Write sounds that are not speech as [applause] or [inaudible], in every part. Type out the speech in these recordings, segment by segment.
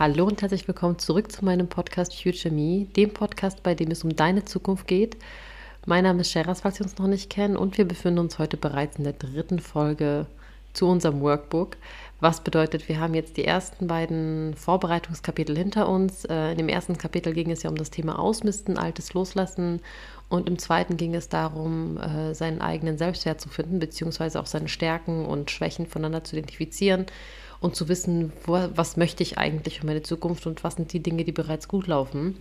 Hallo und herzlich willkommen zurück zu meinem Podcast Future Me, dem Podcast, bei dem es um deine Zukunft geht. Mein Name ist Sheraz, falls Sie uns noch nicht kennen, und wir befinden uns heute bereits in der dritten Folge zu unserem Workbook. Was bedeutet, wir haben jetzt die ersten beiden Vorbereitungskapitel hinter uns. Äh, in dem ersten Kapitel ging es ja um das Thema Ausmisten, Altes loslassen. Und im zweiten ging es darum, äh, seinen eigenen Selbstwert zu finden, beziehungsweise auch seine Stärken und Schwächen voneinander zu identifizieren und zu wissen, wo, was möchte ich eigentlich für meine Zukunft und was sind die Dinge, die bereits gut laufen.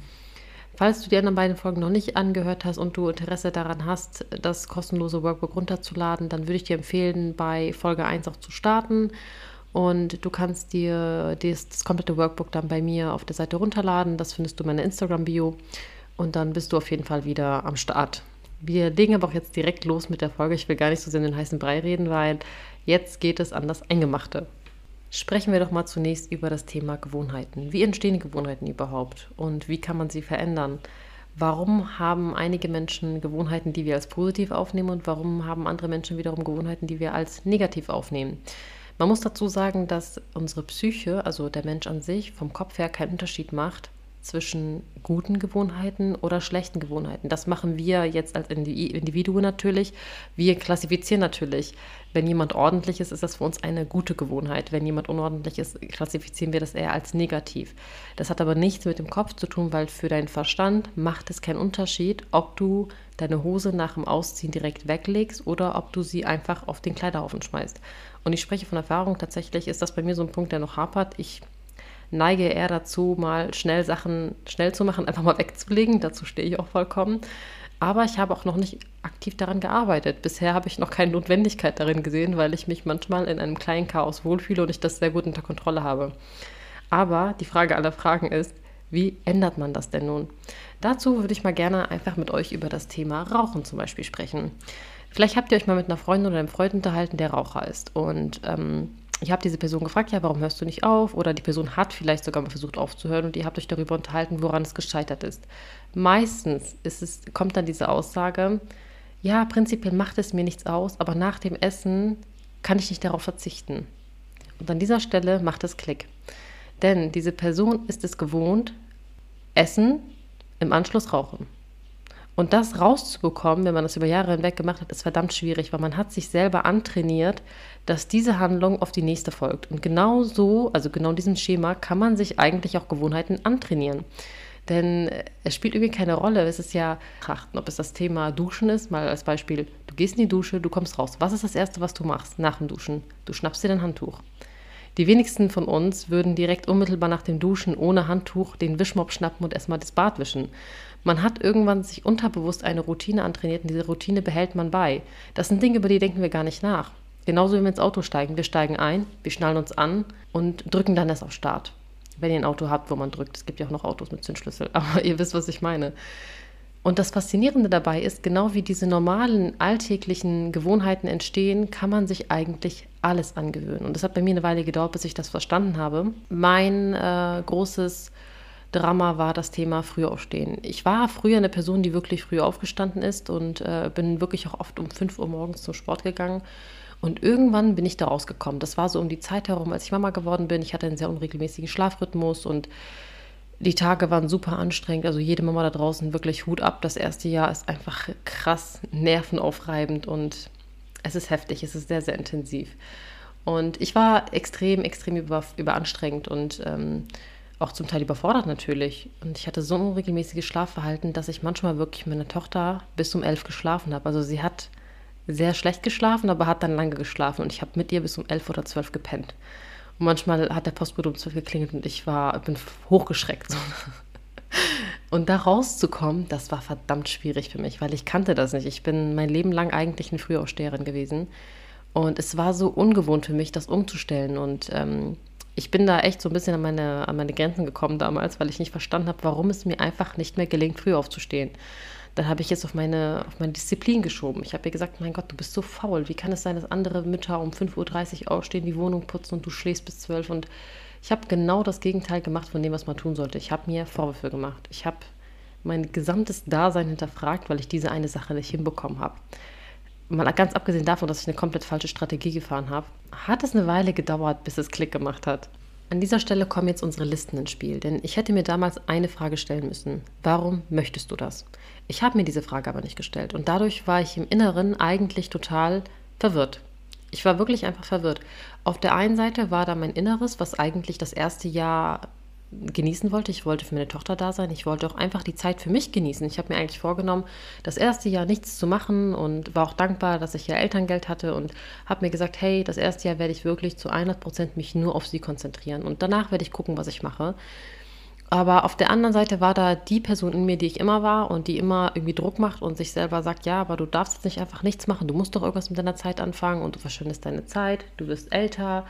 Falls du die anderen beiden Folgen noch nicht angehört hast und du Interesse daran hast, das kostenlose Workbook runterzuladen, dann würde ich dir empfehlen, bei Folge 1 auch zu starten. Und du kannst dir das, das komplette Workbook dann bei mir auf der Seite runterladen. Das findest du in meiner Instagram-Bio. Und dann bist du auf jeden Fall wieder am Start. Wir legen aber auch jetzt direkt los mit der Folge. Ich will gar nicht so sehr in den heißen Brei reden, weil jetzt geht es an das Eingemachte. Sprechen wir doch mal zunächst über das Thema Gewohnheiten. Wie entstehen Gewohnheiten überhaupt und wie kann man sie verändern? Warum haben einige Menschen Gewohnheiten, die wir als positiv aufnehmen und warum haben andere Menschen wiederum Gewohnheiten, die wir als negativ aufnehmen? Man muss dazu sagen, dass unsere Psyche, also der Mensch an sich, vom Kopf her keinen Unterschied macht zwischen guten Gewohnheiten oder schlechten Gewohnheiten. Das machen wir jetzt als Individuen natürlich. Wir klassifizieren natürlich. Wenn jemand ordentlich ist, ist das für uns eine gute Gewohnheit. Wenn jemand unordentlich ist, klassifizieren wir das eher als negativ. Das hat aber nichts mit dem Kopf zu tun, weil für deinen Verstand macht es keinen Unterschied, ob du deine Hose nach dem Ausziehen direkt weglegst oder ob du sie einfach auf den Kleiderhaufen schmeißt. Und ich spreche von Erfahrung, tatsächlich ist das bei mir so ein Punkt, der noch hapert. Ich neige eher dazu, mal schnell Sachen schnell zu machen, einfach mal wegzulegen. Dazu stehe ich auch vollkommen. Aber ich habe auch noch nicht aktiv daran gearbeitet. Bisher habe ich noch keine Notwendigkeit darin gesehen, weil ich mich manchmal in einem kleinen Chaos wohlfühle und ich das sehr gut unter Kontrolle habe. Aber die Frage aller Fragen ist, wie ändert man das denn nun? Dazu würde ich mal gerne einfach mit euch über das Thema Rauchen zum Beispiel sprechen. Vielleicht habt ihr euch mal mit einer Freundin oder einem Freund unterhalten, der Raucher ist. Und ähm, ich habe diese Person gefragt, ja, warum hörst du nicht auf? Oder die Person hat vielleicht sogar mal versucht aufzuhören und ihr habt euch darüber unterhalten, woran es gescheitert ist. Meistens ist es, kommt dann diese Aussage, ja, prinzipiell macht es mir nichts aus, aber nach dem Essen kann ich nicht darauf verzichten. Und an dieser Stelle macht es Klick. Denn diese Person ist es gewohnt, Essen im Anschluss rauchen. Und das rauszubekommen, wenn man das über Jahre hinweg gemacht hat, ist verdammt schwierig, weil man hat sich selber antrainiert, dass diese Handlung auf die nächste folgt. Und genau so, also genau diesem Schema, kann man sich eigentlich auch Gewohnheiten antrainieren. Denn es spielt irgendwie keine Rolle. Es ist ja trachten, ob es das Thema Duschen ist, mal als Beispiel, du gehst in die Dusche, du kommst raus. Was ist das Erste, was du machst nach dem Duschen? Du schnappst dir dein Handtuch. Die wenigsten von uns würden direkt unmittelbar nach dem Duschen ohne Handtuch den Wischmopp schnappen und erstmal das Bad wischen. Man hat irgendwann sich unterbewusst eine Routine antrainiert und diese Routine behält man bei. Das sind Dinge, über die denken wir gar nicht nach. Genauso wie wir ins Auto steigen. Wir steigen ein, wir schnallen uns an und drücken dann erst auf Start. Wenn ihr ein Auto habt, wo man drückt. Es gibt ja auch noch Autos mit Zündschlüssel, [laughs] aber ihr wisst, was ich meine. Und das Faszinierende dabei ist, genau wie diese normalen alltäglichen Gewohnheiten entstehen, kann man sich eigentlich alles angewöhnen. Und das hat bei mir eine Weile gedauert, bis ich das verstanden habe. Mein äh, großes Drama war das Thema Frühaufstehen. Ich war früher eine Person, die wirklich früh aufgestanden ist und äh, bin wirklich auch oft um 5 Uhr morgens zum Sport gegangen. Und irgendwann bin ich da rausgekommen. Das war so um die Zeit herum, als ich Mama geworden bin. Ich hatte einen sehr unregelmäßigen Schlafrhythmus und die Tage waren super anstrengend. Also jede Mama da draußen wirklich Hut ab. Das erste Jahr ist einfach krass nervenaufreibend und es ist heftig. Es ist sehr, sehr intensiv. Und ich war extrem, extrem über, überanstrengend und ähm, auch zum Teil überfordert natürlich. Und ich hatte so ein unregelmäßiges Schlafverhalten, dass ich manchmal wirklich mit meiner Tochter bis um elf geschlafen habe. Also sie hat sehr schlecht geschlafen, aber hat dann lange geschlafen und ich habe mit ihr bis um elf oder zwölf gepennt. Und manchmal hat der Postbote um zwölf geklingelt und ich war, bin hochgeschreckt. [laughs] Und da rauszukommen, das war verdammt schwierig für mich, weil ich kannte das nicht. Ich bin mein Leben lang eigentlich eine Frühaufsteherin gewesen. Und es war so ungewohnt für mich, das umzustellen. Und ähm, ich bin da echt so ein bisschen an meine, an meine Grenzen gekommen damals, weil ich nicht verstanden habe, warum es mir einfach nicht mehr gelingt, früh aufzustehen. Dann habe ich jetzt auf meine, auf meine Disziplin geschoben. Ich habe ihr gesagt, mein Gott, du bist so faul. Wie kann es sein, dass andere Mütter um 5.30 Uhr aufstehen, die Wohnung putzen und du schläfst bis 12 Und ich habe genau das Gegenteil gemacht von dem, was man tun sollte. Ich habe mir Vorwürfe gemacht. Ich habe mein gesamtes Dasein hinterfragt, weil ich diese eine Sache nicht hinbekommen habe mal ganz abgesehen davon, dass ich eine komplett falsche Strategie gefahren habe, hat es eine Weile gedauert, bis es Klick gemacht hat. An dieser Stelle kommen jetzt unsere Listen ins Spiel, denn ich hätte mir damals eine Frage stellen müssen. Warum möchtest du das? Ich habe mir diese Frage aber nicht gestellt und dadurch war ich im Inneren eigentlich total verwirrt. Ich war wirklich einfach verwirrt. Auf der einen Seite war da mein Inneres, was eigentlich das erste Jahr genießen wollte. Ich wollte für meine Tochter da sein. Ich wollte auch einfach die Zeit für mich genießen. Ich habe mir eigentlich vorgenommen, das erste Jahr nichts zu machen und war auch dankbar, dass ich ja Elterngeld hatte und habe mir gesagt, hey, das erste Jahr werde ich wirklich zu 100 Prozent mich nur auf sie konzentrieren und danach werde ich gucken, was ich mache. Aber auf der anderen Seite war da die Person in mir, die ich immer war und die immer irgendwie Druck macht und sich selber sagt, ja, aber du darfst jetzt nicht einfach nichts machen, du musst doch irgendwas mit deiner Zeit anfangen und du verschwendest deine Zeit, du wirst älter,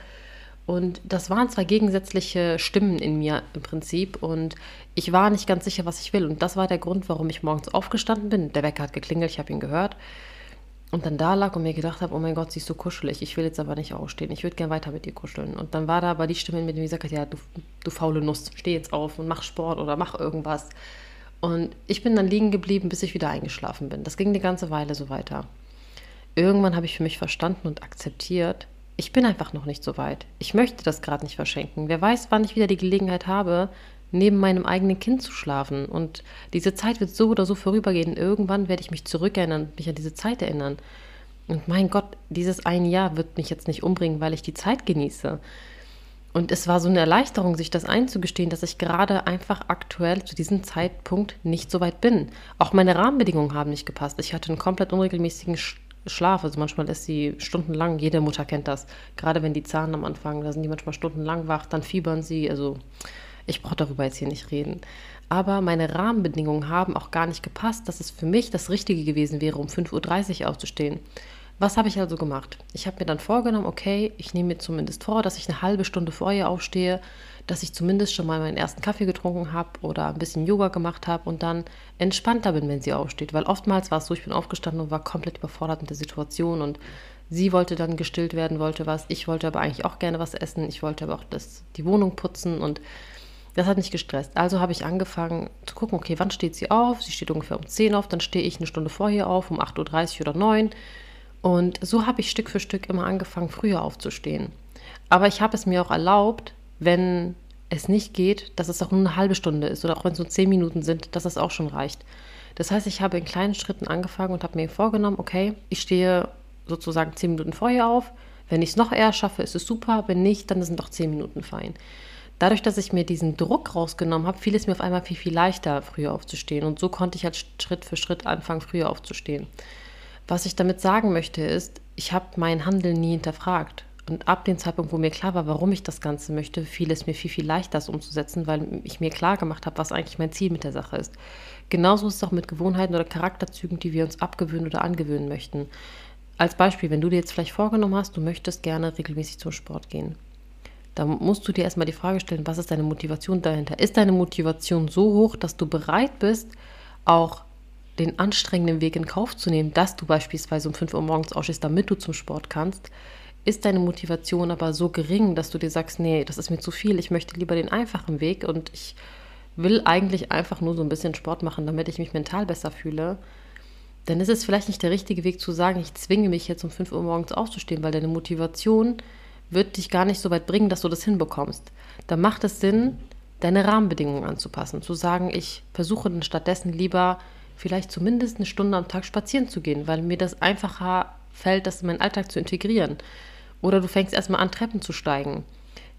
und das waren zwei gegensätzliche Stimmen in mir im Prinzip. Und ich war nicht ganz sicher, was ich will. Und das war der Grund, warum ich morgens aufgestanden bin. Der Wecker hat geklingelt, ich habe ihn gehört. Und dann da lag und mir gedacht habe, oh mein Gott, sie ist so kuschelig. Ich will jetzt aber nicht aufstehen. Ich würde gerne weiter mit dir kuscheln. Und dann war da aber die Stimme, mit der gesagt hat, ja, du, du faule Nuss, steh jetzt auf und mach Sport oder mach irgendwas. Und ich bin dann liegen geblieben, bis ich wieder eingeschlafen bin. Das ging eine ganze Weile so weiter. Irgendwann habe ich für mich verstanden und akzeptiert, ich bin einfach noch nicht so weit. Ich möchte das gerade nicht verschenken. Wer weiß, wann ich wieder die Gelegenheit habe, neben meinem eigenen Kind zu schlafen. Und diese Zeit wird so oder so vorübergehen. Irgendwann werde ich mich zurückerinnern, mich an diese Zeit erinnern. Und mein Gott, dieses ein Jahr wird mich jetzt nicht umbringen, weil ich die Zeit genieße. Und es war so eine Erleichterung, sich das einzugestehen, dass ich gerade einfach aktuell zu diesem Zeitpunkt nicht so weit bin. Auch meine Rahmenbedingungen haben nicht gepasst. Ich hatte einen komplett unregelmäßigen Schlaf. Also manchmal ist sie stundenlang, jede Mutter kennt das. Gerade wenn die Zahlen am Anfang, da sind die manchmal stundenlang wach, dann fiebern sie. Also ich brauche darüber jetzt hier nicht reden. Aber meine Rahmenbedingungen haben auch gar nicht gepasst, dass es für mich das Richtige gewesen wäre, um 5.30 Uhr aufzustehen. Was habe ich also gemacht? Ich habe mir dann vorgenommen, okay, ich nehme mir zumindest vor, dass ich eine halbe Stunde vorher aufstehe, dass ich zumindest schon mal meinen ersten Kaffee getrunken habe oder ein bisschen Yoga gemacht habe und dann entspannter bin, wenn sie aufsteht. Weil oftmals war es so, ich bin aufgestanden und war komplett überfordert mit der Situation und sie wollte dann gestillt werden, wollte was. Ich wollte aber eigentlich auch gerne was essen. Ich wollte aber auch das, die Wohnung putzen und das hat mich gestresst. Also habe ich angefangen zu gucken, okay, wann steht sie auf? Sie steht ungefähr um 10 auf, dann stehe ich eine Stunde vorher auf, um 8.30 Uhr oder 9 Uhr. Und so habe ich Stück für Stück immer angefangen, früher aufzustehen. Aber ich habe es mir auch erlaubt, wenn es nicht geht, dass es auch nur eine halbe Stunde ist oder auch wenn es nur zehn Minuten sind, dass das auch schon reicht. Das heißt, ich habe in kleinen Schritten angefangen und habe mir vorgenommen, okay, ich stehe sozusagen zehn Minuten vorher auf. Wenn ich es noch eher schaffe, ist es super. Wenn nicht, dann sind auch zehn Minuten fein. Dadurch, dass ich mir diesen Druck rausgenommen habe, fiel es mir auf einmal viel, viel leichter, früher aufzustehen. Und so konnte ich halt Schritt für Schritt anfangen, früher aufzustehen. Was ich damit sagen möchte, ist, ich habe mein Handeln nie hinterfragt. Und ab dem Zeitpunkt, wo mir klar war, warum ich das Ganze möchte, fiel es mir viel, viel leichter, das umzusetzen, weil ich mir klar gemacht habe, was eigentlich mein Ziel mit der Sache ist. Genauso ist es auch mit Gewohnheiten oder Charakterzügen, die wir uns abgewöhnen oder angewöhnen möchten. Als Beispiel, wenn du dir jetzt vielleicht vorgenommen hast, du möchtest gerne regelmäßig zum Sport gehen, dann musst du dir erstmal die Frage stellen, was ist deine Motivation dahinter? Ist deine Motivation so hoch, dass du bereit bist, auch den anstrengenden Weg in Kauf zu nehmen, dass du beispielsweise um 5 Uhr morgens ausstehst, damit du zum Sport kannst? Ist deine Motivation aber so gering, dass du dir sagst, nee, das ist mir zu viel, ich möchte lieber den einfachen Weg und ich will eigentlich einfach nur so ein bisschen Sport machen, damit ich mich mental besser fühle, dann ist es vielleicht nicht der richtige Weg zu sagen, ich zwinge mich jetzt um 5 Uhr morgens aufzustehen, weil deine Motivation wird dich gar nicht so weit bringen, dass du das hinbekommst. Da macht es Sinn, deine Rahmenbedingungen anzupassen, zu sagen, ich versuche dann stattdessen lieber vielleicht zumindest eine Stunde am Tag spazieren zu gehen, weil mir das einfacher fällt, das in meinen Alltag zu integrieren. Oder du fängst erstmal an, Treppen zu steigen.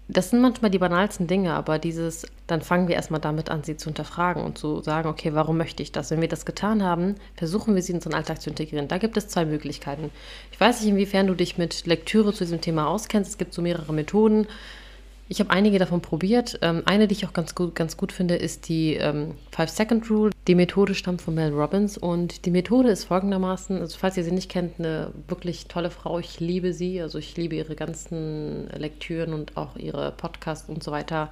Das sind manchmal die banalsten Dinge, aber dieses, dann fangen wir erstmal damit an, sie zu hinterfragen und zu sagen, okay, warum möchte ich das? Wenn wir das getan haben, versuchen wir sie in unseren Alltag zu integrieren. Da gibt es zwei Möglichkeiten. Ich weiß nicht, inwiefern du dich mit Lektüre zu diesem Thema auskennst. Es gibt so mehrere Methoden. Ich habe einige davon probiert. Ähm, eine, die ich auch ganz gut, ganz gut finde, ist die ähm, Five-Second-Rule. Die Methode stammt von Mel Robbins und die Methode ist folgendermaßen, also falls ihr sie nicht kennt, eine wirklich tolle Frau. Ich liebe sie, also ich liebe ihre ganzen Lektüren und auch ihre Podcasts und so weiter.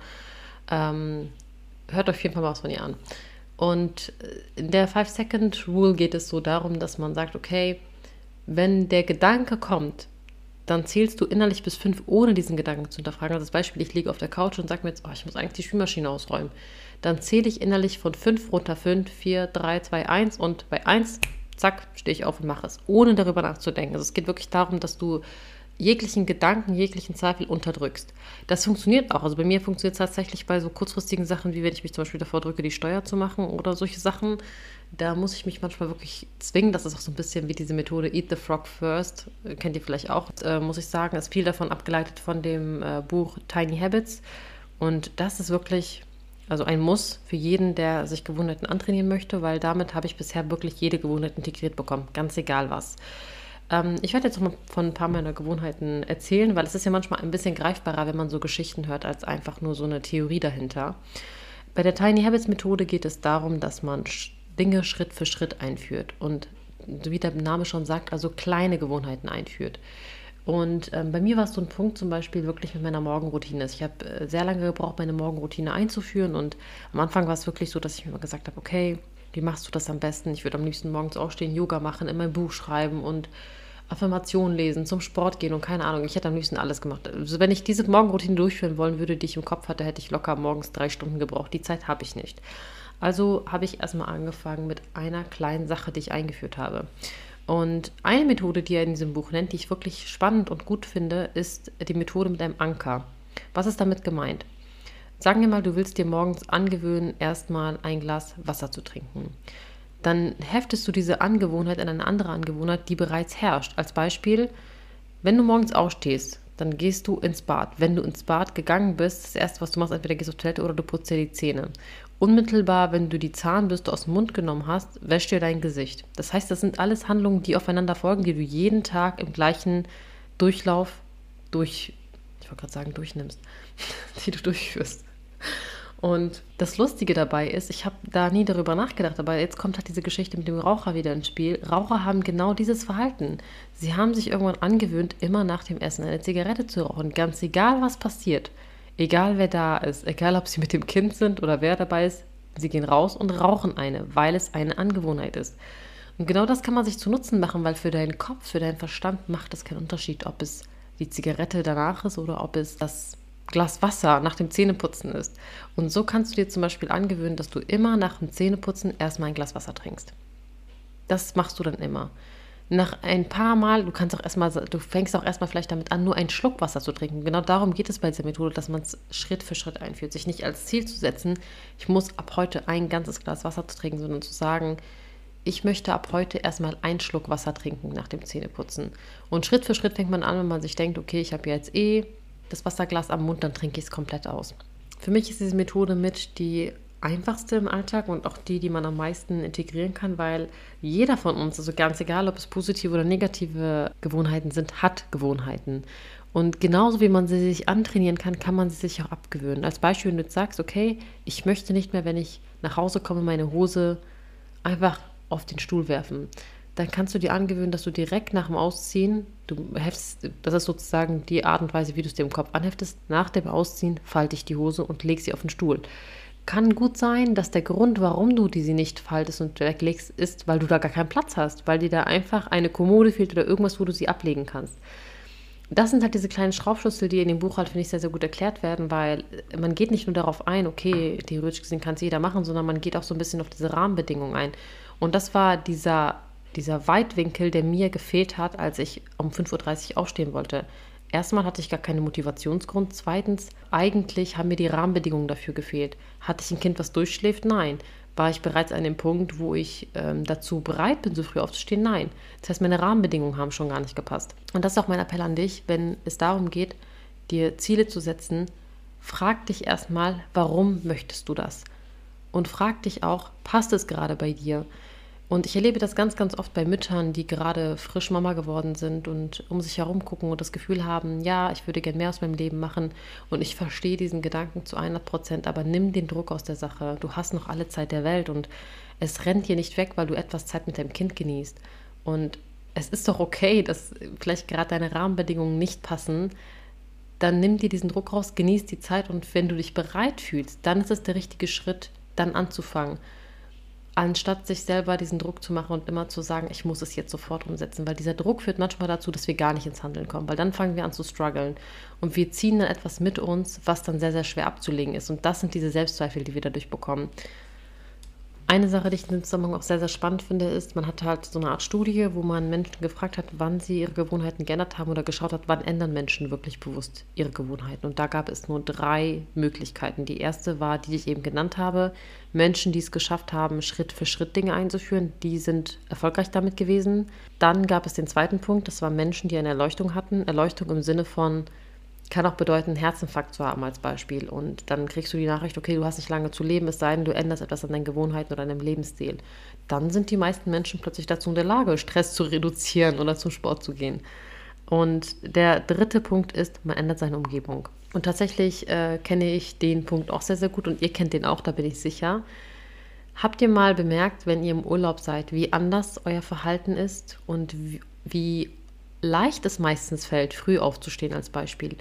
Ähm, hört auf jeden Fall mal was von ihr an. Und äh, in der Five-Second-Rule geht es so darum, dass man sagt, okay, wenn der Gedanke kommt, dann zählst du innerlich bis fünf, ohne diesen Gedanken zu hinterfragen. Also das Beispiel, ich liege auf der Couch und sage mir jetzt, oh, ich muss eigentlich die Spülmaschine ausräumen. Dann zähle ich innerlich von fünf runter, fünf, vier, drei, zwei, eins und bei eins, zack, stehe ich auf und mache es, ohne darüber nachzudenken. Also es geht wirklich darum, dass du jeglichen Gedanken, jeglichen Zweifel unterdrückst. Das funktioniert auch. Also bei mir funktioniert es tatsächlich bei so kurzfristigen Sachen, wie wenn ich mich zum Beispiel davor drücke, die Steuer zu machen oder solche Sachen. Da muss ich mich manchmal wirklich zwingen. Das ist auch so ein bisschen wie diese Methode Eat the Frog First. Kennt ihr vielleicht auch, äh, muss ich sagen. Ist viel davon abgeleitet von dem äh, Buch Tiny Habits. Und das ist wirklich also ein Muss für jeden, der sich Gewohnheiten antrainieren möchte, weil damit habe ich bisher wirklich jede Gewohnheit integriert bekommen, ganz egal was. Ähm, ich werde jetzt noch mal von ein paar meiner Gewohnheiten erzählen, weil es ist ja manchmal ein bisschen greifbarer, wenn man so Geschichten hört, als einfach nur so eine Theorie dahinter. Bei der Tiny Habits Methode geht es darum, dass man Dinge Schritt für Schritt einführt und wie der Name schon sagt, also kleine Gewohnheiten einführt. Und ähm, bei mir war es so ein Punkt zum Beispiel wirklich mit meiner Morgenroutine. Ich habe äh, sehr lange gebraucht, meine Morgenroutine einzuführen. Und am Anfang war es wirklich so, dass ich mir mal gesagt habe, okay, wie machst du das am besten? Ich würde am liebsten morgens aufstehen, Yoga machen, in mein Buch schreiben und Affirmationen lesen, zum Sport gehen und keine Ahnung. Ich hätte am liebsten alles gemacht. Also wenn ich diese Morgenroutine durchführen wollen würde, die ich im Kopf hatte, hätte ich locker morgens drei Stunden gebraucht. Die Zeit habe ich nicht. Also habe ich erstmal angefangen mit einer kleinen Sache, die ich eingeführt habe. Und eine Methode, die er in diesem Buch nennt, die ich wirklich spannend und gut finde, ist die Methode mit einem Anker. Was ist damit gemeint? Sagen wir mal, du willst dir morgens angewöhnen, erstmal ein Glas Wasser zu trinken. Dann heftest du diese Angewohnheit an eine andere Angewohnheit, die bereits herrscht. Als Beispiel, wenn du morgens aufstehst, dann gehst du ins Bad. Wenn du ins Bad gegangen bist, das erste, was du machst, entweder gehst du auf Toilette oder du putzt dir die Zähne. Unmittelbar, wenn du die Zahnbürste aus dem Mund genommen hast, wäschst dir dein Gesicht. Das heißt, das sind alles Handlungen, die aufeinander folgen, die du jeden Tag im gleichen Durchlauf durch, ich wollte gerade sagen, durchnimmst, [laughs] die du durchführst. Und das Lustige dabei ist, ich habe da nie darüber nachgedacht, aber jetzt kommt halt diese Geschichte mit dem Raucher wieder ins Spiel. Raucher haben genau dieses Verhalten. Sie haben sich irgendwann angewöhnt, immer nach dem Essen eine Zigarette zu rauchen, ganz egal was passiert. Egal wer da ist, egal ob sie mit dem Kind sind oder wer dabei ist, sie gehen raus und rauchen eine, weil es eine Angewohnheit ist. Und genau das kann man sich zu Nutzen machen, weil für deinen Kopf, für deinen Verstand macht es keinen Unterschied, ob es die Zigarette danach ist oder ob es das Glas Wasser nach dem Zähneputzen ist. Und so kannst du dir zum Beispiel angewöhnen, dass du immer nach dem Zähneputzen erstmal ein Glas Wasser trinkst. Das machst du dann immer nach ein paar Mal, du kannst auch erstmal, du fängst auch erstmal vielleicht damit an, nur einen Schluck Wasser zu trinken. Genau darum geht es bei dieser Methode, dass man es Schritt für Schritt einführt. Sich nicht als Ziel zu setzen, ich muss ab heute ein ganzes Glas Wasser zu trinken, sondern zu sagen, ich möchte ab heute erstmal einen Schluck Wasser trinken nach dem Zähneputzen. Und Schritt für Schritt fängt man an, wenn man sich denkt, okay, ich habe jetzt eh das Wasserglas am Mund, dann trinke ich es komplett aus. Für mich ist diese Methode mit die einfachste im Alltag und auch die, die man am meisten integrieren kann, weil jeder von uns, also ganz egal, ob es positive oder negative Gewohnheiten sind, hat Gewohnheiten. Und genauso wie man sie sich antrainieren kann, kann man sie sich auch abgewöhnen. Als Beispiel, wenn du jetzt sagst, okay, ich möchte nicht mehr, wenn ich nach Hause komme, meine Hose einfach auf den Stuhl werfen. Dann kannst du dir angewöhnen, dass du direkt nach dem Ausziehen, du heftest, das ist sozusagen die Art und Weise, wie du es dir im Kopf anheftest, nach dem Ausziehen falte ich die Hose und leg sie auf den Stuhl kann gut sein, dass der Grund, warum du die sie nicht faltest und weglegst, ist, weil du da gar keinen Platz hast, weil dir da einfach eine Kommode fehlt oder irgendwas, wo du sie ablegen kannst. Das sind halt diese kleinen Schraubschlüssel, die in dem Buch halt, finde ich, sehr, sehr gut erklärt werden, weil man geht nicht nur darauf ein, okay, theoretisch gesehen kann es jeder machen, sondern man geht auch so ein bisschen auf diese Rahmenbedingungen ein. Und das war dieser, dieser Weitwinkel, der mir gefehlt hat, als ich um 5.30 Uhr aufstehen wollte. Erstmal hatte ich gar keinen Motivationsgrund. Zweitens, eigentlich haben mir die Rahmenbedingungen dafür gefehlt. Hatte ich ein Kind, was durchschläft? Nein. War ich bereits an dem Punkt, wo ich ähm, dazu bereit bin, so früh aufzustehen? Nein. Das heißt, meine Rahmenbedingungen haben schon gar nicht gepasst. Und das ist auch mein Appell an dich, wenn es darum geht, dir Ziele zu setzen, frag dich erstmal, warum möchtest du das? Und frag dich auch, passt es gerade bei dir? Und ich erlebe das ganz, ganz oft bei Müttern, die gerade frisch Mama geworden sind und um sich herum gucken und das Gefühl haben, ja, ich würde gern mehr aus meinem Leben machen. Und ich verstehe diesen Gedanken zu 100 Prozent, aber nimm den Druck aus der Sache. Du hast noch alle Zeit der Welt und es rennt dir nicht weg, weil du etwas Zeit mit deinem Kind genießt. Und es ist doch okay, dass vielleicht gerade deine Rahmenbedingungen nicht passen. Dann nimm dir diesen Druck raus, genieß die Zeit und wenn du dich bereit fühlst, dann ist es der richtige Schritt, dann anzufangen anstatt sich selber diesen Druck zu machen und immer zu sagen, ich muss es jetzt sofort umsetzen, weil dieser Druck führt manchmal dazu, dass wir gar nicht ins Handeln kommen, weil dann fangen wir an zu strugglen und wir ziehen dann etwas mit uns, was dann sehr, sehr schwer abzulegen ist und das sind diese Selbstzweifel, die wir dadurch bekommen. Eine Sache, die ich in dem Zusammenhang auch sehr, sehr spannend finde, ist, man hat halt so eine Art Studie, wo man Menschen gefragt hat, wann sie ihre Gewohnheiten geändert haben oder geschaut hat, wann ändern Menschen wirklich bewusst ihre Gewohnheiten. Und da gab es nur drei Möglichkeiten. Die erste war, die ich eben genannt habe, Menschen, die es geschafft haben, Schritt für Schritt Dinge einzuführen, die sind erfolgreich damit gewesen. Dann gab es den zweiten Punkt, das waren Menschen, die eine Erleuchtung hatten. Erleuchtung im Sinne von, kann auch bedeuten, einen Herzinfarkt zu haben als Beispiel. Und dann kriegst du die Nachricht, okay, du hast nicht lange zu leben, es sei denn, du änderst etwas an deinen Gewohnheiten oder deinem Lebensstil. Dann sind die meisten Menschen plötzlich dazu in der Lage, Stress zu reduzieren oder zum Sport zu gehen. Und der dritte Punkt ist, man ändert seine Umgebung. Und tatsächlich äh, kenne ich den Punkt auch sehr, sehr gut und ihr kennt den auch, da bin ich sicher. Habt ihr mal bemerkt, wenn ihr im Urlaub seid, wie anders euer Verhalten ist und wie, wie leicht es meistens fällt, früh aufzustehen als Beispiel?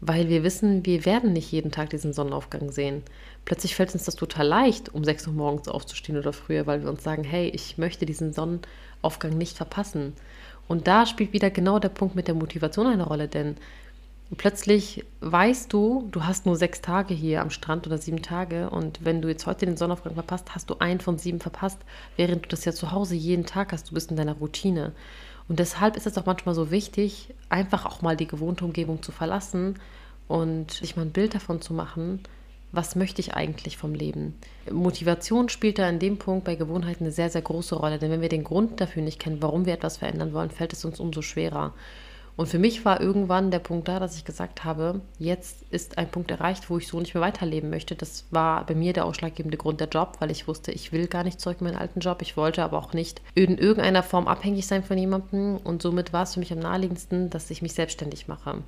weil wir wissen, wir werden nicht jeden Tag diesen Sonnenaufgang sehen. Plötzlich fällt uns das total leicht, um 6 Uhr morgens aufzustehen oder früher, weil wir uns sagen, hey, ich möchte diesen Sonnenaufgang nicht verpassen. Und da spielt wieder genau der Punkt mit der Motivation eine Rolle, denn plötzlich weißt du, du hast nur sechs Tage hier am Strand oder sieben Tage und wenn du jetzt heute den Sonnenaufgang verpasst, hast du einen von sieben verpasst, während du das ja zu Hause jeden Tag hast, du bist in deiner Routine. Und deshalb ist es auch manchmal so wichtig, einfach auch mal die gewohnte Umgebung zu verlassen und sich mal ein Bild davon zu machen, was möchte ich eigentlich vom Leben. Motivation spielt da in dem Punkt bei Gewohnheiten eine sehr, sehr große Rolle, denn wenn wir den Grund dafür nicht kennen, warum wir etwas verändern wollen, fällt es uns umso schwerer. Und für mich war irgendwann der Punkt da, dass ich gesagt habe, jetzt ist ein Punkt erreicht, wo ich so nicht mehr weiterleben möchte. Das war bei mir der ausschlaggebende Grund der Job, weil ich wusste, ich will gar nicht zurück in meinen alten Job. Ich wollte aber auch nicht in irgendeiner Form abhängig sein von jemandem. Und somit war es für mich am naheliegendsten, dass ich mich selbstständig mache.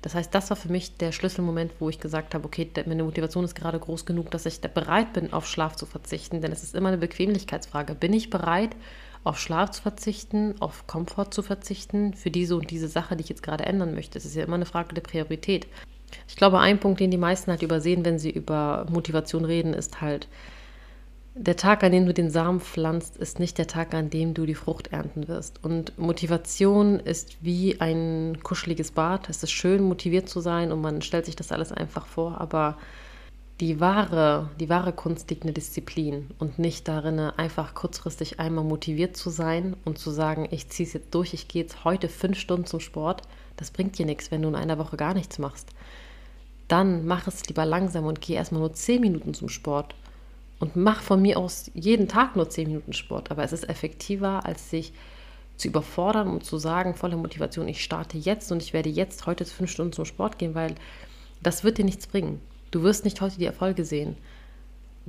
Das heißt, das war für mich der Schlüsselmoment, wo ich gesagt habe, okay, meine Motivation ist gerade groß genug, dass ich bereit bin, auf Schlaf zu verzichten. Denn es ist immer eine Bequemlichkeitsfrage. Bin ich bereit, auf Schlaf zu verzichten, auf Komfort zu verzichten für diese und diese Sache, die ich jetzt gerade ändern möchte. Es ist ja immer eine Frage der Priorität. Ich glaube, ein Punkt, den die meisten halt übersehen, wenn sie über Motivation reden, ist halt, der Tag, an dem du den Samen pflanzt, ist nicht der Tag, an dem du die Frucht ernten wirst. Und Motivation ist wie ein kuscheliges Bad. Es ist schön, motiviert zu sein und man stellt sich das alles einfach vor, aber die wahre, die wahre Kunst liegt in der Disziplin und nicht darin, einfach kurzfristig einmal motiviert zu sein und zu sagen, ich ziehe es jetzt durch, ich gehe jetzt heute fünf Stunden zum Sport. Das bringt dir nichts, wenn du in einer Woche gar nichts machst. Dann mach es lieber langsam und geh erstmal nur zehn Minuten zum Sport. Und mach von mir aus jeden Tag nur zehn Minuten Sport. Aber es ist effektiver, als sich zu überfordern und zu sagen, voller Motivation, ich starte jetzt und ich werde jetzt heute fünf Stunden zum Sport gehen, weil das wird dir nichts bringen. Du wirst nicht heute die Erfolge sehen.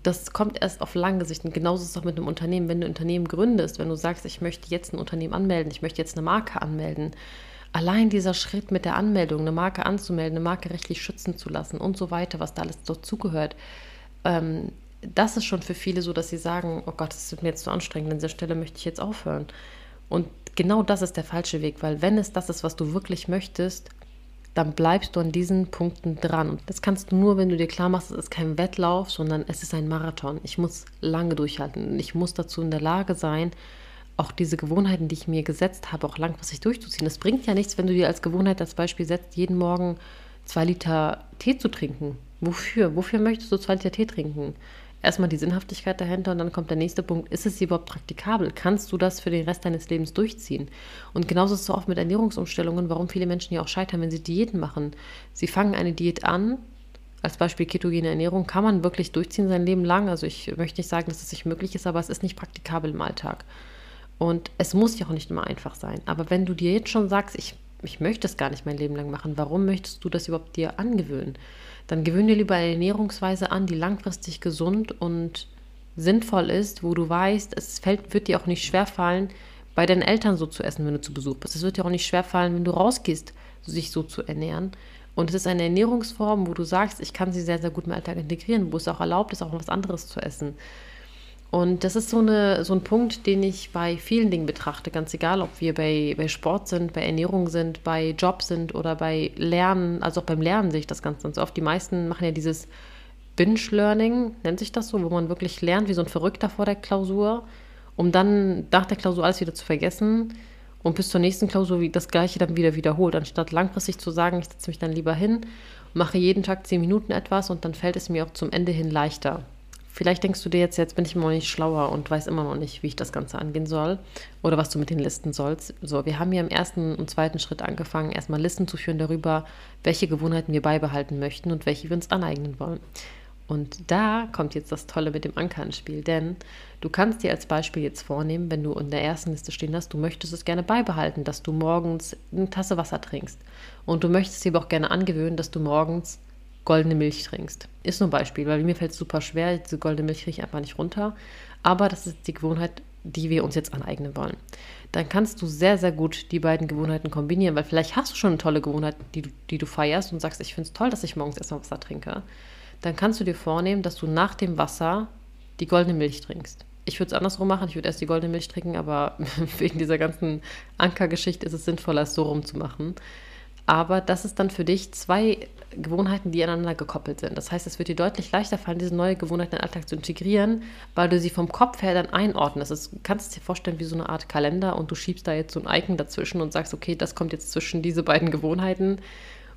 Das kommt erst auf lange Sicht. Und genauso ist es auch mit einem Unternehmen. Wenn du ein Unternehmen gründest, wenn du sagst, ich möchte jetzt ein Unternehmen anmelden, ich möchte jetzt eine Marke anmelden, allein dieser Schritt mit der Anmeldung, eine Marke anzumelden, eine Marke rechtlich schützen zu lassen und so weiter, was da alles dazugehört, ähm, das ist schon für viele so, dass sie sagen, oh Gott, das ist mir jetzt zu anstrengend, an dieser Stelle möchte ich jetzt aufhören. Und genau das ist der falsche Weg, weil wenn es das ist, was du wirklich möchtest, dann bleibst du an diesen Punkten dran. Und das kannst du nur, wenn du dir klar machst, es ist kein Wettlauf, sondern es ist ein Marathon. Ich muss lange durchhalten. Ich muss dazu in der Lage sein, auch diese Gewohnheiten, die ich mir gesetzt habe, auch langfristig durchzuziehen. Es bringt ja nichts, wenn du dir als Gewohnheit als Beispiel setzt, jeden Morgen zwei Liter Tee zu trinken. Wofür? Wofür möchtest du zwei Liter Tee trinken? Erstmal die Sinnhaftigkeit dahinter und dann kommt der nächste Punkt, ist es überhaupt praktikabel? Kannst du das für den Rest deines Lebens durchziehen? Und genauso ist es so oft mit Ernährungsumstellungen, warum viele Menschen ja auch scheitern, wenn sie Diäten machen. Sie fangen eine Diät an, als Beispiel ketogene Ernährung, kann man wirklich durchziehen sein Leben lang. Also ich möchte nicht sagen, dass es nicht möglich ist, aber es ist nicht praktikabel im Alltag. Und es muss ja auch nicht immer einfach sein. Aber wenn du dir jetzt schon sagst, ich, ich möchte es gar nicht mein Leben lang machen, warum möchtest du das überhaupt dir angewöhnen? dann gewöhne dir lieber eine Ernährungsweise an, die langfristig gesund und sinnvoll ist, wo du weißt, es fällt, wird dir auch nicht schwerfallen, bei deinen Eltern so zu essen, wenn du zu Besuch bist. Es wird dir auch nicht schwerfallen, wenn du rausgehst, sich so zu ernähren. Und es ist eine Ernährungsform, wo du sagst, ich kann sie sehr, sehr gut im Alltag integrieren, wo es auch erlaubt ist, auch was anderes zu essen. Und das ist so, eine, so ein Punkt, den ich bei vielen Dingen betrachte, ganz egal, ob wir bei, bei Sport sind, bei Ernährung sind, bei Job sind oder bei Lernen, also auch beim Lernen sehe ich das ganz, ganz oft. Die meisten machen ja dieses Binge-Learning, nennt sich das so, wo man wirklich lernt wie so ein Verrückter vor der Klausur, um dann nach der Klausur alles wieder zu vergessen und bis zur nächsten Klausur das Gleiche dann wieder wiederholt, anstatt langfristig zu sagen, ich setze mich dann lieber hin, mache jeden Tag zehn Minuten etwas und dann fällt es mir auch zum Ende hin leichter Vielleicht denkst du dir jetzt, jetzt bin ich immer noch nicht schlauer und weiß immer noch nicht, wie ich das Ganze angehen soll oder was du mit den Listen sollst. So, wir haben ja im ersten und zweiten Schritt angefangen, erstmal Listen zu führen darüber, welche Gewohnheiten wir beibehalten möchten und welche wir uns aneignen wollen. Und da kommt jetzt das Tolle mit dem Anker ins Spiel, denn du kannst dir als Beispiel jetzt vornehmen, wenn du in der ersten Liste stehen hast, du möchtest es gerne beibehalten, dass du morgens eine Tasse Wasser trinkst. Und du möchtest dir aber auch gerne angewöhnen, dass du morgens goldene Milch trinkst. Ist nur ein Beispiel, weil mir fällt es super schwer, diese goldene Milch kriege ich einfach nicht runter. Aber das ist die Gewohnheit, die wir uns jetzt aneignen wollen. Dann kannst du sehr, sehr gut die beiden Gewohnheiten kombinieren, weil vielleicht hast du schon eine tolle Gewohnheit, die du, die du feierst und sagst, ich finde es toll, dass ich morgens erstmal Wasser trinke. Dann kannst du dir vornehmen, dass du nach dem Wasser die goldene Milch trinkst. Ich würde es andersrum machen, ich würde erst die goldene Milch trinken, aber [laughs] wegen dieser ganzen Ankergeschichte ist es sinnvoller, es so rumzumachen. Aber das ist dann für dich zwei Gewohnheiten, die aneinander gekoppelt sind. Das heißt, es wird dir deutlich leichter fallen, diese neue Gewohnheit in den Alltag zu integrieren, weil du sie vom Kopf her dann einordnest. Du kannst es dir vorstellen wie so eine Art Kalender und du schiebst da jetzt so ein Icon dazwischen und sagst, okay, das kommt jetzt zwischen diese beiden Gewohnheiten.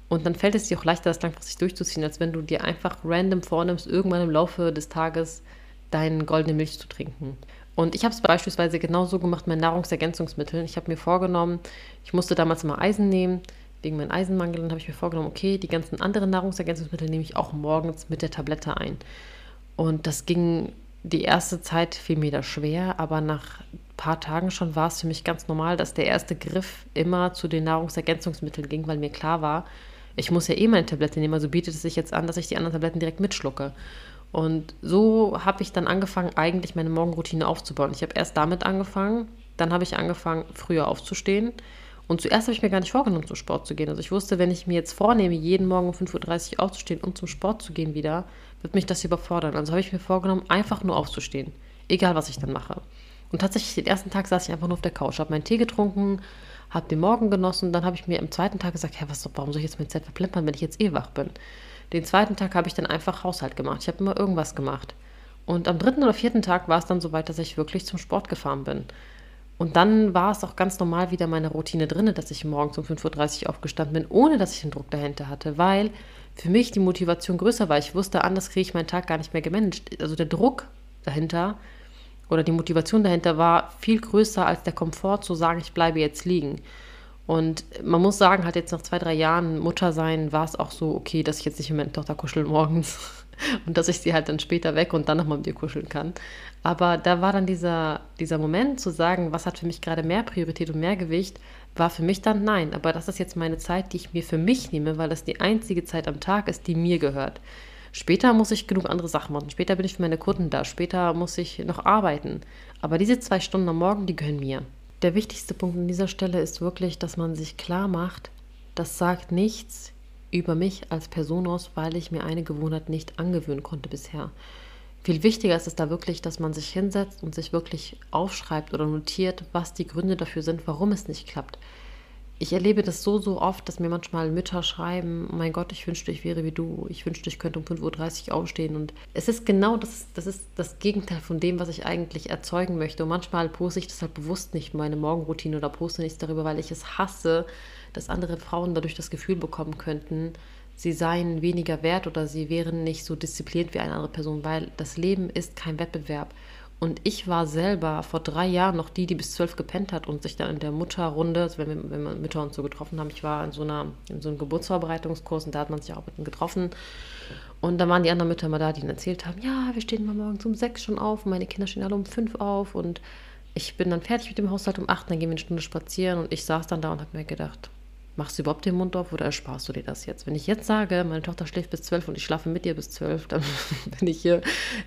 Und dann fällt es dir auch leichter, das langfristig durchzuziehen, als wenn du dir einfach random vornimmst, irgendwann im Laufe des Tages deine goldene Milch zu trinken. Und ich habe es beispielsweise genauso gemacht mit Nahrungsergänzungsmitteln. Ich habe mir vorgenommen, ich musste damals mal Eisen nehmen wegen meinem Eisenmangel. Dann habe ich mir vorgenommen, okay, die ganzen anderen Nahrungsergänzungsmittel nehme ich auch morgens mit der Tablette ein. Und das ging die erste Zeit viel mir da schwer, aber nach ein paar Tagen schon war es für mich ganz normal, dass der erste Griff immer zu den Nahrungsergänzungsmitteln ging, weil mir klar war, ich muss ja eh meine Tablette nehmen, also bietet es sich jetzt an, dass ich die anderen Tabletten direkt mitschlucke. Und so habe ich dann angefangen, eigentlich meine Morgenroutine aufzubauen. Ich habe erst damit angefangen, dann habe ich angefangen, früher aufzustehen. Und zuerst habe ich mir gar nicht vorgenommen, zum Sport zu gehen. Also ich wusste, wenn ich mir jetzt vornehme, jeden Morgen um 5.30 Uhr aufzustehen und zum Sport zu gehen wieder, wird mich das überfordern. Also habe ich mir vorgenommen, einfach nur aufzustehen. Egal, was ich dann mache. Und tatsächlich, den ersten Tag saß ich einfach nur auf der Couch, habe meinen Tee getrunken, habe den Morgen genossen. Dann habe ich mir am zweiten Tag gesagt, ja, was, warum soll ich jetzt meine Zeit verplempern, wenn ich jetzt eh wach bin? Den zweiten Tag habe ich dann einfach Haushalt gemacht. Ich habe immer irgendwas gemacht. Und am dritten oder vierten Tag war es dann soweit, dass ich wirklich zum Sport gefahren bin. Und dann war es auch ganz normal wieder meine Routine drin, dass ich morgens um 5.30 Uhr aufgestanden bin, ohne dass ich einen Druck dahinter hatte, weil für mich die Motivation größer war. Ich wusste, anders kriege ich meinen Tag gar nicht mehr gemanagt. Also der Druck dahinter oder die Motivation dahinter war viel größer als der Komfort zu sagen, ich bleibe jetzt liegen. Und man muss sagen, halt jetzt nach zwei, drei Jahren Mutter sein, war es auch so okay, dass ich jetzt nicht mit meiner Tochter kuschel morgens [laughs] und dass ich sie halt dann später weg und dann nochmal mit ihr kuscheln kann. Aber da war dann dieser, dieser Moment zu sagen, was hat für mich gerade mehr Priorität und mehr Gewicht, war für mich dann nein. Aber das ist jetzt meine Zeit, die ich mir für mich nehme, weil das die einzige Zeit am Tag ist, die mir gehört. Später muss ich genug andere Sachen machen. Später bin ich für meine Kunden da. Später muss ich noch arbeiten. Aber diese zwei Stunden am Morgen, die gehören mir. Der wichtigste Punkt an dieser Stelle ist wirklich, dass man sich klar macht, das sagt nichts über mich als Person aus, weil ich mir eine Gewohnheit nicht angewöhnen konnte bisher. Viel wichtiger ist es da wirklich, dass man sich hinsetzt und sich wirklich aufschreibt oder notiert, was die Gründe dafür sind, warum es nicht klappt. Ich erlebe das so, so oft, dass mir manchmal Mütter schreiben, oh mein Gott, ich wünschte, ich wäre wie du, ich wünschte, ich könnte um 5.30 Uhr aufstehen. Und es ist genau das, das ist das Gegenteil von dem, was ich eigentlich erzeugen möchte. Und manchmal poste ich das halt bewusst nicht, meine Morgenroutine oder poste nichts darüber, weil ich es hasse, dass andere Frauen dadurch das Gefühl bekommen könnten, sie seien weniger wert oder sie wären nicht so diszipliniert wie eine andere Person, weil das Leben ist kein Wettbewerb. Und ich war selber vor drei Jahren noch die, die bis zwölf gepennt hat und sich dann in der Mutterrunde, also wenn, wir, wenn wir Mütter uns so getroffen haben, ich war in so, einer, in so einem Geburtsvorbereitungskurs und da hat man sich auch mit getroffen. Und da waren die anderen Mütter mal da, die ihnen erzählt haben, ja, wir stehen mal morgens um sechs schon auf und meine Kinder stehen alle um fünf auf und ich bin dann fertig mit dem Haushalt um acht, dann gehen wir eine Stunde spazieren und ich saß dann da und habe mir gedacht, Machst du überhaupt den Mund auf oder ersparst du dir das jetzt? Wenn ich jetzt sage, meine Tochter schläft bis zwölf und ich schlafe mit ihr bis zwölf, dann [laughs] bin ich hier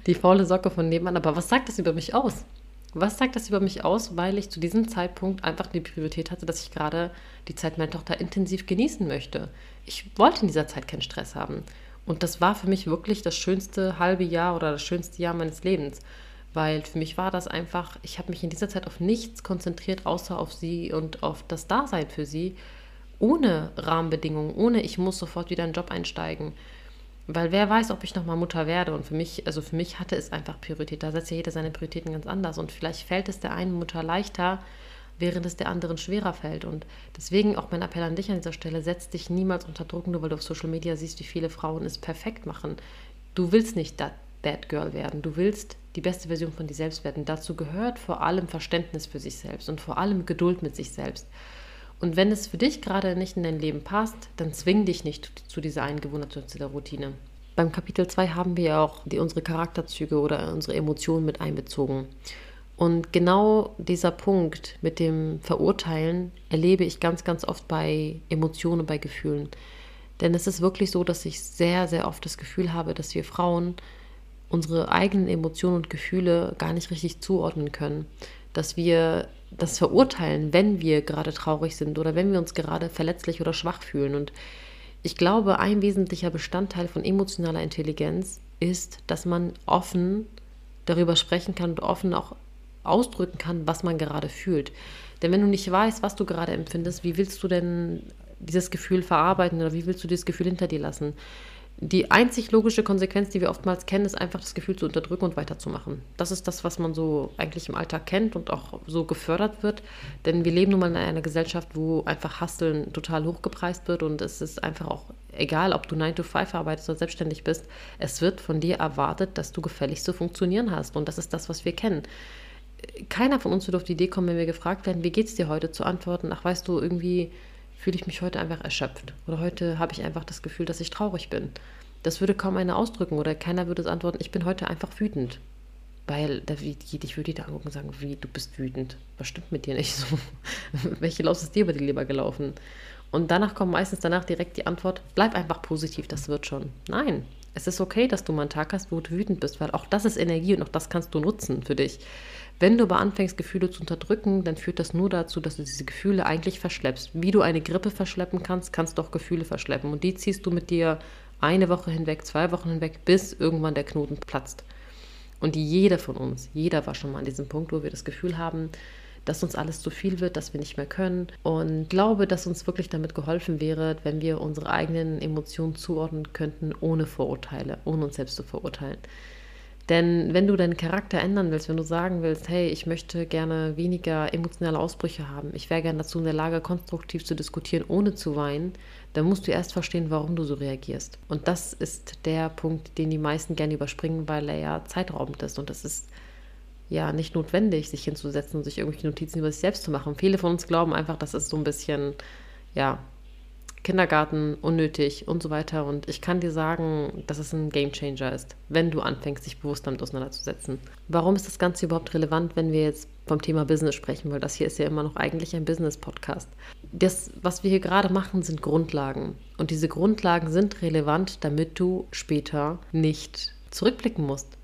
die faule Socke von nebenan. Aber was sagt das über mich aus? Was sagt das über mich aus, weil ich zu diesem Zeitpunkt einfach die Priorität hatte, dass ich gerade die Zeit meiner Tochter intensiv genießen möchte? Ich wollte in dieser Zeit keinen Stress haben. Und das war für mich wirklich das schönste halbe Jahr oder das schönste Jahr meines Lebens. Weil für mich war das einfach, ich habe mich in dieser Zeit auf nichts konzentriert, außer auf sie und auf das Dasein für sie ohne Rahmenbedingungen, ohne ich muss sofort wieder einen Job einsteigen. Weil wer weiß, ob ich nochmal Mutter werde. Und für mich, also für mich hatte es einfach Priorität. Da setzt ja jeder seine Prioritäten ganz anders. Und vielleicht fällt es der einen Mutter leichter, während es der anderen schwerer fällt. Und deswegen auch mein Appell an dich an dieser Stelle, setz dich niemals unter Druck, nur weil du auf Social Media siehst, wie viele Frauen es perfekt machen. Du willst nicht Bad Girl werden. Du willst die beste Version von dir selbst werden. Dazu gehört vor allem Verständnis für sich selbst und vor allem Geduld mit sich selbst. Und wenn es für dich gerade nicht in dein Leben passt, dann zwing dich nicht zu dieser Eingewohnheit, zu der Routine. Beim Kapitel 2 haben wir ja auch die, unsere Charakterzüge oder unsere Emotionen mit einbezogen. Und genau dieser Punkt mit dem Verurteilen erlebe ich ganz, ganz oft bei Emotionen, bei Gefühlen. Denn es ist wirklich so, dass ich sehr, sehr oft das Gefühl habe, dass wir Frauen unsere eigenen Emotionen und Gefühle gar nicht richtig zuordnen können. Dass wir das verurteilen, wenn wir gerade traurig sind oder wenn wir uns gerade verletzlich oder schwach fühlen. Und ich glaube, ein wesentlicher Bestandteil von emotionaler Intelligenz ist, dass man offen darüber sprechen kann und offen auch ausdrücken kann, was man gerade fühlt. Denn wenn du nicht weißt, was du gerade empfindest, wie willst du denn dieses Gefühl verarbeiten oder wie willst du dieses Gefühl hinter dir lassen? Die einzig logische Konsequenz, die wir oftmals kennen, ist einfach das Gefühl zu unterdrücken und weiterzumachen. Das ist das, was man so eigentlich im Alltag kennt und auch so gefördert wird. Denn wir leben nun mal in einer Gesellschaft, wo einfach Hasteln total hochgepreist wird und es ist einfach auch egal, ob du 9 to 5 arbeitest oder selbstständig bist, es wird von dir erwartet, dass du gefälligst zu funktionieren hast. Und das ist das, was wir kennen keiner von uns würde auf die Idee kommen, wenn wir gefragt werden, wie geht's dir heute, zu antworten, ach weißt du, irgendwie fühle ich mich heute einfach erschöpft oder heute habe ich einfach das Gefühl, dass ich traurig bin. Das würde kaum einer ausdrücken oder keiner würde es antworten, ich bin heute einfach wütend. Weil ich würde die angucken und sagen, wie, du bist wütend. Was stimmt mit dir nicht so? [laughs] Welche Laus ist dir über die Leber gelaufen? Und danach kommt meistens danach direkt die Antwort, bleib einfach positiv, das wird schon. Nein, es ist okay, dass du mal einen Tag hast, wo du wütend bist, weil auch das ist Energie und auch das kannst du nutzen für dich. Wenn du aber anfängst, Gefühle zu unterdrücken, dann führt das nur dazu, dass du diese Gefühle eigentlich verschleppst. Wie du eine Grippe verschleppen kannst, kannst du auch Gefühle verschleppen. Und die ziehst du mit dir eine Woche hinweg, zwei Wochen hinweg, bis irgendwann der Knoten platzt. Und jeder von uns, jeder war schon mal an diesem Punkt, wo wir das Gefühl haben, dass uns alles zu viel wird, dass wir nicht mehr können. Und glaube, dass uns wirklich damit geholfen wäre, wenn wir unsere eigenen Emotionen zuordnen könnten, ohne Vorurteile, ohne uns selbst zu verurteilen. Denn wenn du deinen Charakter ändern willst, wenn du sagen willst, hey, ich möchte gerne weniger emotionale Ausbrüche haben, ich wäre gerne dazu in der Lage, konstruktiv zu diskutieren, ohne zu weinen, dann musst du erst verstehen, warum du so reagierst. Und das ist der Punkt, den die meisten gerne überspringen, weil er ja zeitraubend ist. Und das ist ja nicht notwendig, sich hinzusetzen und sich irgendwelche Notizen über sich selbst zu machen. Viele von uns glauben einfach, das ist so ein bisschen, ja, Kindergarten unnötig und so weiter. Und ich kann dir sagen, dass es ein Gamechanger ist, wenn du anfängst, dich bewusst damit auseinanderzusetzen. Warum ist das Ganze überhaupt relevant, wenn wir jetzt vom Thema Business sprechen? Weil das hier ist ja immer noch eigentlich ein Business-Podcast. Das, was wir hier gerade machen, sind Grundlagen. Und diese Grundlagen sind relevant, damit du später nicht zurückblicken musst.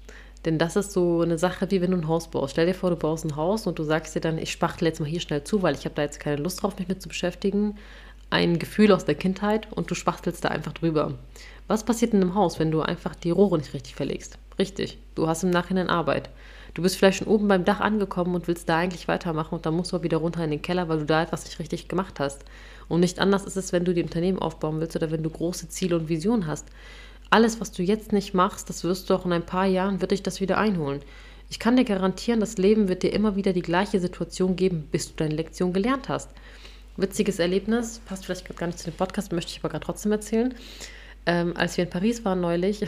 Denn das ist so eine Sache, wie wenn du ein Haus baust. Stell dir vor, du baust ein Haus und du sagst dir dann, ich spachtle jetzt mal hier schnell zu, weil ich habe da jetzt keine Lust drauf, mich mit zu beschäftigen ein Gefühl aus der Kindheit und du spachtelst da einfach drüber. Was passiert in einem Haus, wenn du einfach die Rohre nicht richtig verlegst? Richtig, du hast im Nachhinein Arbeit. Du bist vielleicht schon oben beim Dach angekommen und willst da eigentlich weitermachen und dann musst du wieder runter in den Keller, weil du da etwas nicht richtig gemacht hast. Und nicht anders ist es, wenn du die Unternehmen aufbauen willst oder wenn du große Ziele und Visionen hast. Alles, was du jetzt nicht machst, das wirst du auch in ein paar Jahren, wird dich das wieder einholen. Ich kann dir garantieren, das Leben wird dir immer wieder die gleiche Situation geben, bis du deine Lektion gelernt hast witziges Erlebnis, passt vielleicht gar nicht zu dem Podcast, möchte ich aber gerade trotzdem erzählen. Ähm, als wir in Paris waren neulich,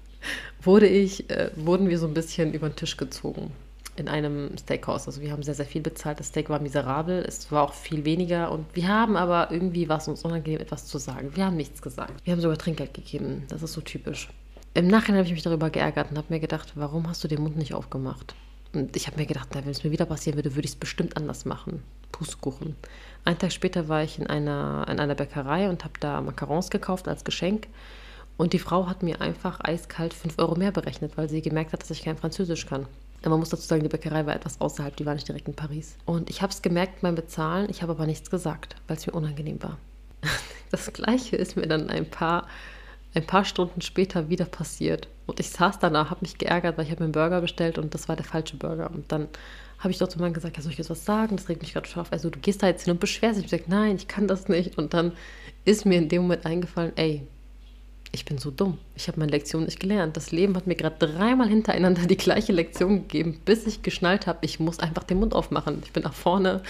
[laughs] wurde ich, äh, wurden wir so ein bisschen über den Tisch gezogen in einem Steakhouse. Also wir haben sehr, sehr viel bezahlt. Das Steak war miserabel, es war auch viel weniger und wir haben aber irgendwie war es uns unangenehm, etwas zu sagen. Wir haben nichts gesagt. Wir haben sogar Trinkgeld gegeben. Das ist so typisch. Im Nachhinein habe ich mich darüber geärgert und habe mir gedacht, warum hast du den Mund nicht aufgemacht? Und ich habe mir gedacht, wenn es mir wieder passieren würde, würde ich es bestimmt anders machen. Pustekuchen. Einen Tag später war ich in einer, in einer Bäckerei und habe da Macarons gekauft als Geschenk. Und die Frau hat mir einfach eiskalt 5 Euro mehr berechnet, weil sie gemerkt hat, dass ich kein Französisch kann. Man muss dazu sagen, die Bäckerei war etwas außerhalb, die war nicht direkt in Paris. Und ich habe es gemerkt beim Bezahlen, ich habe aber nichts gesagt, weil es mir unangenehm war. [laughs] Das gleiche ist mir dann ein paar, ein paar Stunden später wieder passiert. Und ich saß danach, habe mich geärgert, weil ich habe mir einen Burger bestellt und das war der falsche Burger. Und dann habe ich doch zu Mann gesagt, ja, soll ich jetzt was sagen? Das regt mich gerade schon auf. Also du gehst da jetzt hin und beschwerst dich. Ich gesagt, nein, ich kann das nicht. Und dann ist mir in dem Moment eingefallen, ey, ich bin so dumm. Ich habe meine Lektion nicht gelernt. Das Leben hat mir gerade dreimal hintereinander die gleiche Lektion gegeben, bis ich geschnallt habe, ich muss einfach den Mund aufmachen. Ich bin nach vorne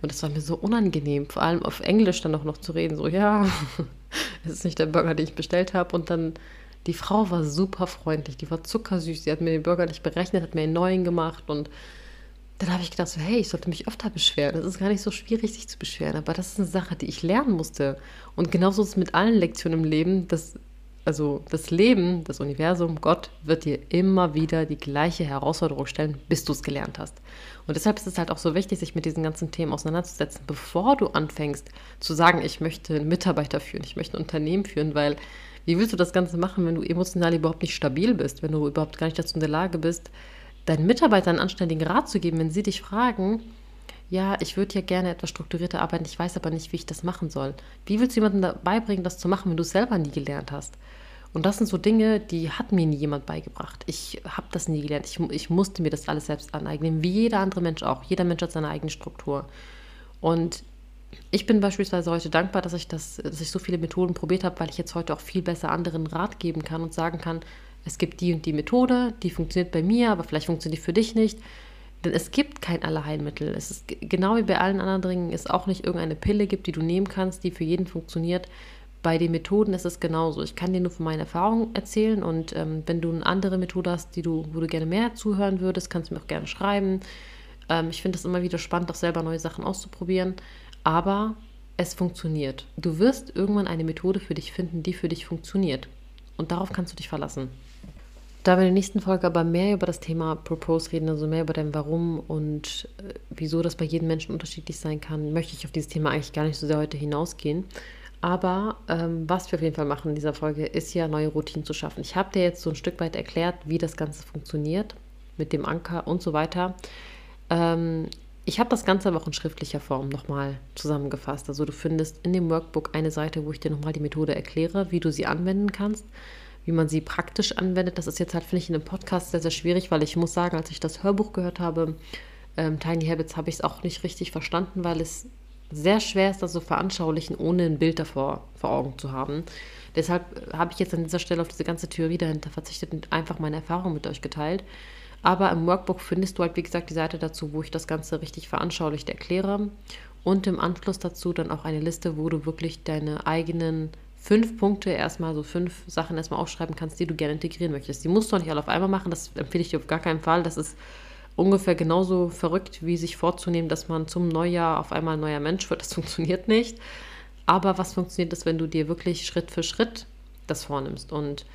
und es war mir so unangenehm, vor allem auf Englisch dann auch noch zu reden. So, ja, [laughs] es ist nicht der Burger, den ich bestellt habe. Und dann Die Frau war super freundlich, die war zuckersüß, sie hat mir den Burger nicht berechnet, hat mir einen neuen gemacht und dann habe ich gedacht, so, hey, ich sollte mich öfter beschweren. Es ist gar nicht so schwierig, sich zu beschweren, aber das ist eine Sache, die ich lernen musste. Und genauso ist es mit allen Lektionen im Leben, dass also das Leben, das Universum, Gott wird dir immer wieder die gleiche Herausforderung stellen, bis du es gelernt hast. Und deshalb ist es halt auch so wichtig, sich mit diesen ganzen Themen auseinanderzusetzen, bevor du anfängst zu sagen, ich möchte einen Mitarbeiter führen, ich möchte ein Unternehmen führen, weil wie willst du das Ganze machen, wenn du emotional überhaupt nicht stabil bist, wenn du überhaupt gar nicht dazu in der Lage bist, deinen Mitarbeitern einen anständigen Rat zu geben, wenn sie dich fragen, ja, ich würde ja gerne etwas strukturierter arbeiten, ich weiß aber nicht, wie ich das machen soll. Wie willst du jemandem dabei bringen, das zu machen, wenn du es selber nie gelernt hast? Und das sind so Dinge, die hat mir nie jemand beigebracht. Ich habe das nie gelernt. Ich, ich musste mir das alles selbst aneignen, wie jeder andere Mensch auch. Jeder Mensch hat seine eigene Struktur. Und ich bin beispielsweise heute dankbar, dass ich, das, dass ich so viele Methoden probiert habe, weil ich jetzt heute auch viel besser anderen Rat geben kann und sagen kann, es gibt die und die Methode, die funktioniert bei mir, aber vielleicht funktioniert die für dich nicht. Denn es gibt kein Allerheilmittel. Es ist genau wie bei allen anderen Dingen, es auch nicht irgendeine Pille gibt, die du nehmen kannst, die für jeden funktioniert. Bei den Methoden ist es genauso. Ich kann dir nur von meinen Erfahrungen erzählen und ähm, wenn du eine andere Methode hast, die du, wo du gerne mehr zuhören würdest, kannst du mir auch gerne schreiben. Ähm, ich finde es immer wieder spannend, auch selber neue Sachen auszuprobieren. Aber es funktioniert. Du wirst irgendwann eine Methode für dich finden, die für dich funktioniert. Und darauf kannst du dich verlassen. Da wir in der nächsten Folge aber mehr über das Thema Propose reden, also mehr über dein Warum und äh, wieso das bei jedem Menschen unterschiedlich sein kann, möchte ich auf dieses Thema eigentlich gar nicht so sehr heute hinausgehen. Aber ähm, was wir auf jeden Fall machen in dieser Folge, ist ja neue Routinen zu schaffen. Ich habe dir jetzt so ein Stück weit erklärt, wie das Ganze funktioniert mit dem Anker und so weiter. Ähm, ich habe das Ganze aber auch in schriftlicher Form nochmal zusammengefasst. Also du findest in dem Workbook eine Seite, wo ich dir nochmal die Methode erkläre, wie du sie anwenden kannst wie man sie praktisch anwendet. Das ist jetzt halt, finde ich, in einem Podcast sehr, sehr schwierig, weil ich muss sagen, als ich das Hörbuch gehört habe, ähm, Tiny Habits, habe ich es auch nicht richtig verstanden, weil es sehr schwer ist, das so veranschaulichen, ohne ein Bild davor vor Augen zu haben. Deshalb habe ich jetzt an dieser Stelle auf diese ganze Theorie dahinter verzichtet und einfach meine Erfahrung mit euch geteilt. Aber im Workbook findest du halt, wie gesagt, die Seite dazu, wo ich das Ganze richtig veranschaulicht erkläre. Und im Anschluss dazu dann auch eine Liste, wo du wirklich deine eigenen fünf Punkte erstmal, so fünf Sachen erstmal aufschreiben kannst, die du gerne integrieren möchtest. Die musst du auch nicht alle auf einmal machen, das empfehle ich dir auf gar keinen Fall. Das ist ungefähr genauso verrückt, wie sich vorzunehmen, dass man zum Neujahr auf einmal ein neuer Mensch wird. Das [laughs] funktioniert nicht. Aber was funktioniert ist, wenn du dir wirklich Schritt für Schritt das vornimmst. Und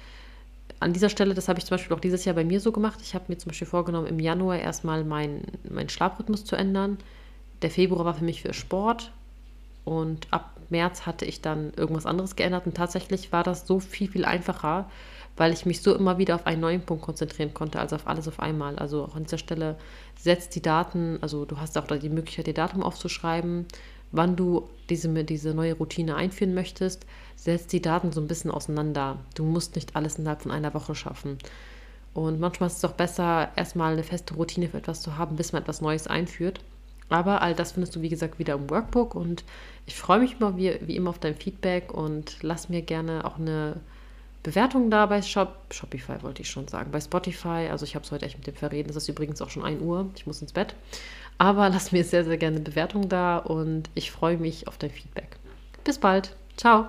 an dieser Stelle, das habe ich zum Beispiel auch dieses Jahr bei mir so gemacht. Ich habe mir zum Beispiel vorgenommen, im Januar erstmal meinen mein Schlafrhythmus zu ändern. Der Februar war für mich für Sport. Und ab März hatte ich dann irgendwas anderes geändert und tatsächlich war das so viel, viel einfacher, weil ich mich so immer wieder auf einen neuen Punkt konzentrieren konnte, also auf alles auf einmal. Also auch an dieser Stelle setzt die Daten, also du hast auch die Möglichkeit, ihr Datum aufzuschreiben, wann du diese, diese neue Routine einführen möchtest, setzt die Daten so ein bisschen auseinander. Du musst nicht alles innerhalb von einer Woche schaffen. Und manchmal ist es auch besser, erstmal eine feste Routine für etwas zu haben, bis man etwas Neues einführt. Aber all das findest du, wie gesagt, wieder im Workbook und ich freue mich immer wie, wie immer auf dein Feedback und lass mir gerne auch eine Bewertung da bei Shop, Shopify wollte ich schon sagen, bei Spotify. Also ich habe es heute echt mit dem Verreden. Es ist übrigens auch schon 1 Uhr. Ich muss ins Bett. Aber [laughs] lass mir sehr, sehr gerne eine Bewertung da und ich freue mich auf dein Feedback. Bis bald. Ciao.